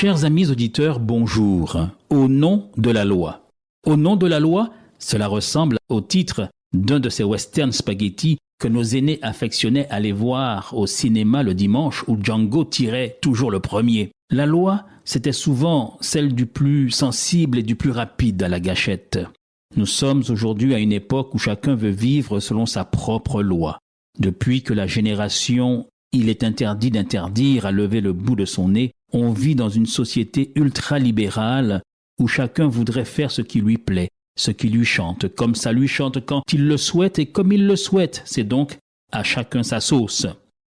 Chers amis auditeurs, bonjour. Au nom de la loi. Au nom de la loi, cela ressemble au titre d'un de ces western spaghetti que nos aînés affectionnaient aller voir au cinéma le dimanche où Django tirait toujours le premier. La loi, c'était souvent celle du plus sensible et du plus rapide à la gâchette. Nous sommes aujourd'hui à une époque où chacun veut vivre selon sa propre loi. Depuis que la génération il est interdit d'interdire à lever le bout de son nez, on vit dans une société ultralibérale où chacun voudrait faire ce qui lui plaît, ce qui lui chante, comme ça lui chante quand il le souhaite et comme il le souhaite. C'est donc à chacun sa sauce.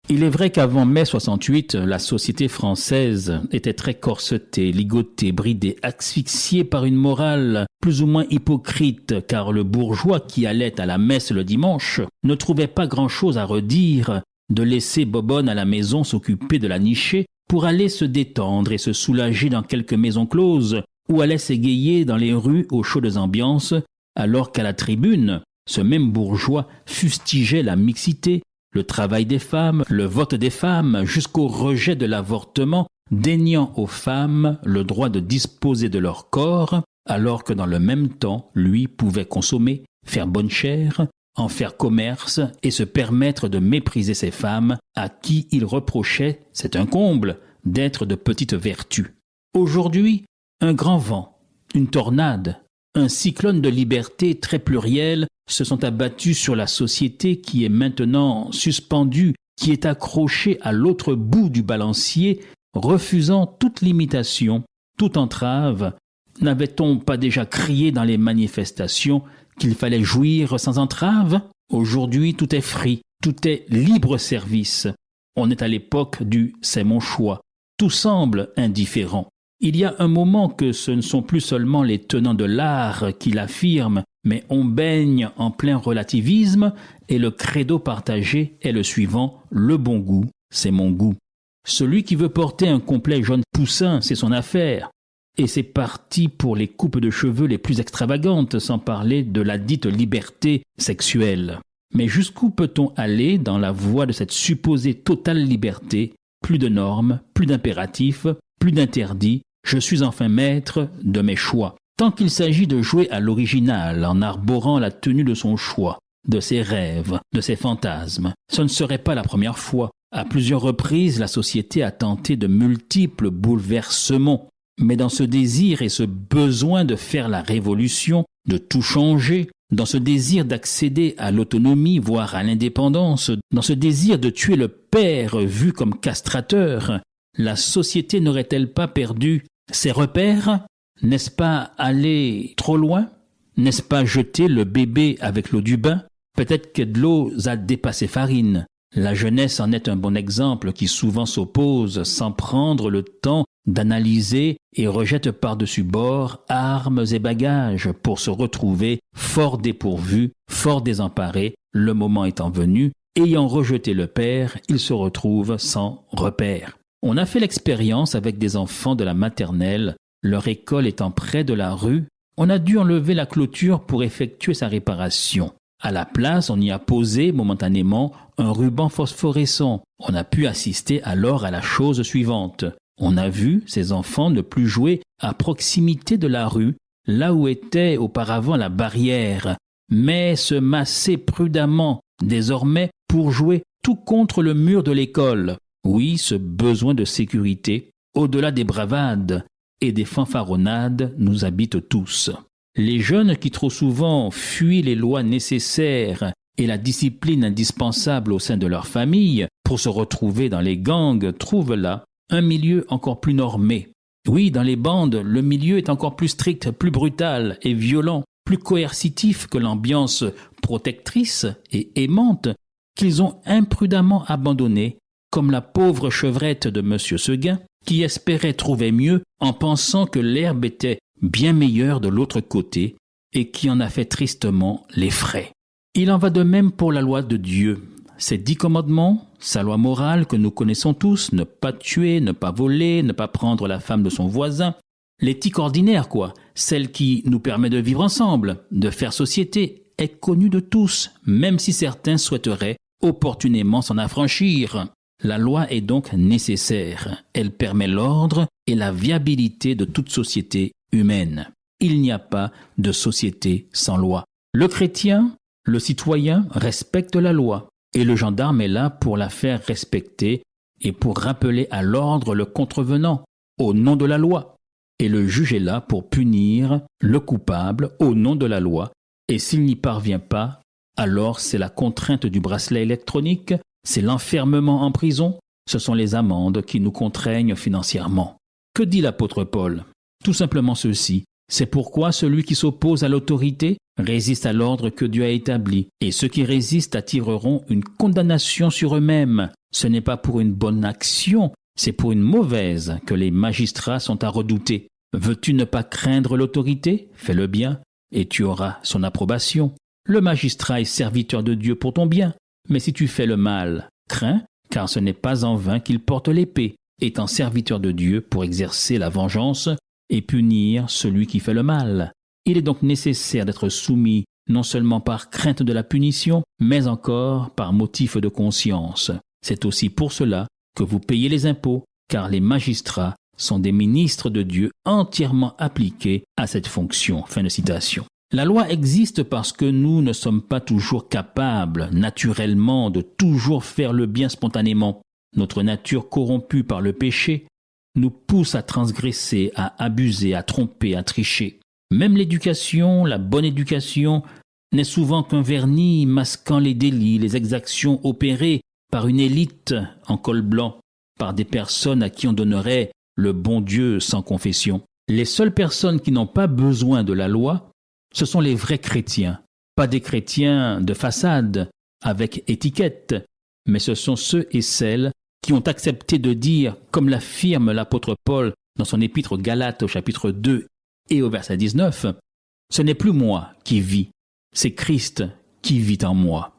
Il est vrai qu'avant mai 68, la société française était très corsetée, ligotée, bridée, asphyxiée par une morale plus ou moins hypocrite, car le bourgeois qui allait à la messe le dimanche ne trouvait pas grand-chose à redire de laisser Bobonne à la maison s'occuper de la nichée pour aller se détendre et se soulager dans quelques maisons closes, ou aller s'égayer dans les rues aux chaudes ambiances, alors qu'à la tribune, ce même bourgeois fustigeait la mixité, le travail des femmes, le vote des femmes, jusqu'au rejet de l'avortement, déniant aux femmes le droit de disposer de leur corps, alors que dans le même temps, lui pouvait consommer, faire bonne chère, en faire commerce et se permettre de mépriser ces femmes à qui il reprochait, c'est un comble, d'être de petites vertus. Aujourd'hui, un grand vent, une tornade, un cyclone de liberté très pluriel se sont abattus sur la société qui est maintenant suspendue, qui est accrochée à l'autre bout du balancier, refusant toute limitation, toute entrave. N'avait-on pas déjà crié dans les manifestations qu'il fallait jouir sans entrave Aujourd'hui, tout est free, tout est libre service. On est à l'époque du c'est mon choix. Tout semble indifférent. Il y a un moment que ce ne sont plus seulement les tenants de l'art qui l'affirment, mais on baigne en plein relativisme et le credo partagé est le suivant, le bon goût, c'est mon goût. Celui qui veut porter un complet jaune poussin, c'est son affaire. Et c'est parti pour les coupes de cheveux les plus extravagantes, sans parler de la dite liberté sexuelle. Mais jusqu'où peut-on aller dans la voie de cette supposée totale liberté? Plus de normes, plus d'impératifs, plus d'interdits, je suis enfin maître de mes choix. Tant qu'il s'agit de jouer à l'original en arborant la tenue de son choix, de ses rêves, de ses fantasmes, ce ne serait pas la première fois. À plusieurs reprises, la société a tenté de multiples bouleversements. Mais dans ce désir et ce besoin de faire la révolution, de tout changer, dans ce désir d'accéder à l'autonomie, voire à l'indépendance, dans ce désir de tuer le père vu comme castrateur, la société n'aurait-elle pas perdu ses repères? N'est-ce pas aller trop loin? N'est-ce pas jeter le bébé avec l'eau du bain? Peut-être que de l'eau a dépassé farine. La jeunesse en est un bon exemple qui souvent s'oppose sans prendre le temps d'analyser et rejette par-dessus bord armes et bagages pour se retrouver fort dépourvu, fort désemparé, le moment étant venu, ayant rejeté le père, il se retrouve sans repère. On a fait l'expérience avec des enfants de la maternelle leur école étant près de la rue, on a dû enlever la clôture pour effectuer sa réparation. À la place, on y a posé momentanément un ruban phosphorescent. On a pu assister alors à la chose suivante. On a vu ces enfants ne plus jouer à proximité de la rue, là où était auparavant la barrière, mais se masser prudemment désormais pour jouer tout contre le mur de l'école. Oui, ce besoin de sécurité, au-delà des bravades, et des fanfaronnades nous habitent tous. Les jeunes qui trop souvent fuient les lois nécessaires et la discipline indispensable au sein de leur famille pour se retrouver dans les gangs trouvent là un milieu encore plus normé. Oui, dans les bandes, le milieu est encore plus strict, plus brutal et violent, plus coercitif que l'ambiance protectrice et aimante qu'ils ont imprudemment abandonné, comme la pauvre chevrette de M. Seguin, qui espérait trouver mieux en pensant que l'herbe était bien meilleure de l'autre côté et qui en a fait tristement les frais. Il en va de même pour la loi de Dieu. Ces dix commandements, sa loi morale que nous connaissons tous, ne pas tuer, ne pas voler, ne pas prendre la femme de son voisin, l'éthique ordinaire quoi, celle qui nous permet de vivre ensemble, de faire société, est connue de tous, même si certains souhaiteraient opportunément s'en affranchir. La loi est donc nécessaire. Elle permet l'ordre et la viabilité de toute société humaine. Il n'y a pas de société sans loi. Le chrétien, le citoyen respecte la loi et le gendarme est là pour la faire respecter et pour rappeler à l'ordre le contrevenant au nom de la loi. Et le juge est là pour punir le coupable au nom de la loi et s'il n'y parvient pas, alors c'est la contrainte du bracelet électronique, c'est l'enfermement en prison, ce sont les amendes qui nous contraignent financièrement. Que dit l'apôtre Paul? Tout simplement ceci. C'est pourquoi celui qui s'oppose à l'autorité résiste à l'ordre que Dieu a établi, et ceux qui résistent attireront une condamnation sur eux-mêmes. Ce n'est pas pour une bonne action, c'est pour une mauvaise que les magistrats sont à redouter. Veux-tu ne pas craindre l'autorité? Fais le bien, et tu auras son approbation. Le magistrat est serviteur de Dieu pour ton bien, mais si tu fais le mal, crains, car ce n'est pas en vain qu'il porte l'épée, étant serviteur de Dieu pour exercer la vengeance et punir celui qui fait le mal. Il est donc nécessaire d'être soumis non seulement par crainte de la punition, mais encore par motif de conscience. C'est aussi pour cela que vous payez les impôts, car les magistrats sont des ministres de Dieu entièrement appliqués à cette fonction. La loi existe parce que nous ne sommes pas toujours capables, naturellement, de toujours faire le bien spontanément. Notre nature corrompue par le péché nous pousse à transgresser, à abuser, à tromper, à tricher. Même l'éducation, la bonne éducation, n'est souvent qu'un vernis masquant les délits, les exactions opérées par une élite en col blanc, par des personnes à qui on donnerait le bon Dieu sans confession. Les seules personnes qui n'ont pas besoin de la loi, ce sont les vrais chrétiens, pas des chrétiens de façade, avec étiquette, mais ce sont ceux et celles qui ont accepté de dire, comme l'affirme l'apôtre Paul dans son épître aux Galates au chapitre 2 et au verset 19, Ce n'est plus moi qui vis, c'est Christ qui vit en moi.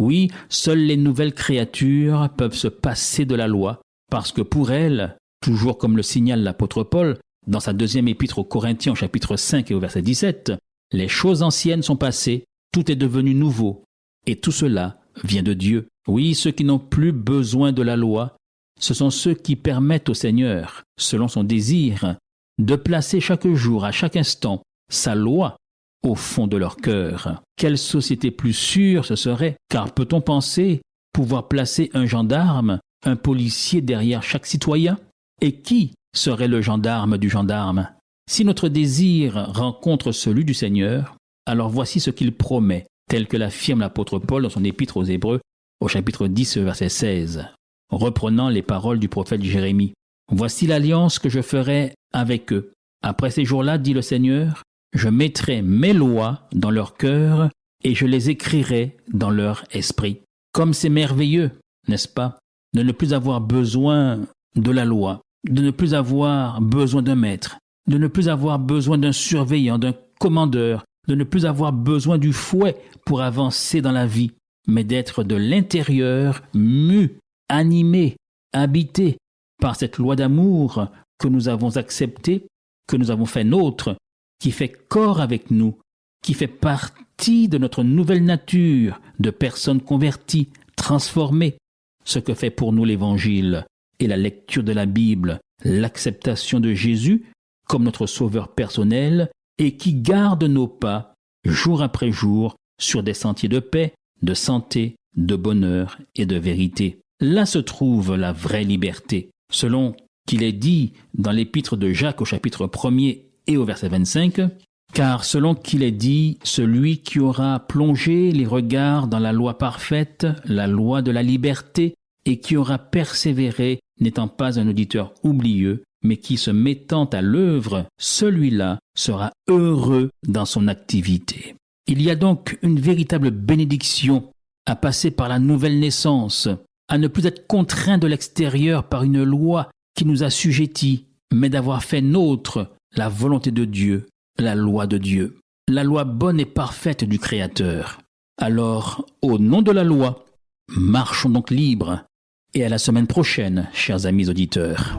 Oui, seules les nouvelles créatures peuvent se passer de la loi, parce que pour elles, toujours comme le signale l'apôtre Paul dans sa deuxième épître aux Corinthiens au chapitre 5 et au verset 17, les choses anciennes sont passées, tout est devenu nouveau, et tout cela vient de Dieu. Oui, ceux qui n'ont plus besoin de la loi, ce sont ceux qui permettent au Seigneur, selon son désir, de placer chaque jour, à chaque instant, sa loi au fond de leur cœur. Quelle société plus sûre ce serait, car peut-on penser pouvoir placer un gendarme, un policier derrière chaque citoyen? Et qui serait le gendarme du gendarme? Si notre désir rencontre celui du Seigneur, alors voici ce qu'il promet, tel que l'affirme l'apôtre Paul dans son épître aux Hébreux au chapitre 10 verset 16, reprenant les paroles du prophète Jérémie. Voici l'alliance que je ferai avec eux. Après ces jours-là, dit le Seigneur, je mettrai mes lois dans leur cœur et je les écrirai dans leur esprit. Comme c'est merveilleux, n'est-ce pas, de ne plus avoir besoin de la loi, de ne plus avoir besoin d'un maître, de ne plus avoir besoin d'un surveillant, d'un commandeur, de ne plus avoir besoin du fouet pour avancer dans la vie, mais d'être de l'intérieur mu, animé, habité par cette loi d'amour que nous avons acceptée, que nous avons fait nôtre, qui fait corps avec nous, qui fait partie de notre nouvelle nature de personnes converties, transformées, ce que fait pour nous l'Évangile et la lecture de la Bible, l'acceptation de Jésus comme notre Sauveur personnel et qui garde nos pas jour après jour sur des sentiers de paix, de santé, de bonheur et de vérité. Là se trouve la vraie liberté, selon qu'il est dit dans l'épître de Jacques au chapitre 1er et au verset 25, car selon qu'il est dit, celui qui aura plongé les regards dans la loi parfaite, la loi de la liberté, et qui aura persévéré, n'étant pas un auditeur oublieux, mais qui se mettant à l'œuvre, celui-là sera heureux dans son activité. Il y a donc une véritable bénédiction à passer par la nouvelle naissance, à ne plus être contraint de l'extérieur par une loi qui nous assujettit, mais d'avoir fait nôtre la volonté de Dieu, la loi de Dieu, la loi bonne et parfaite du Créateur. Alors, au nom de la loi, marchons donc libres. Et à la semaine prochaine, chers amis auditeurs.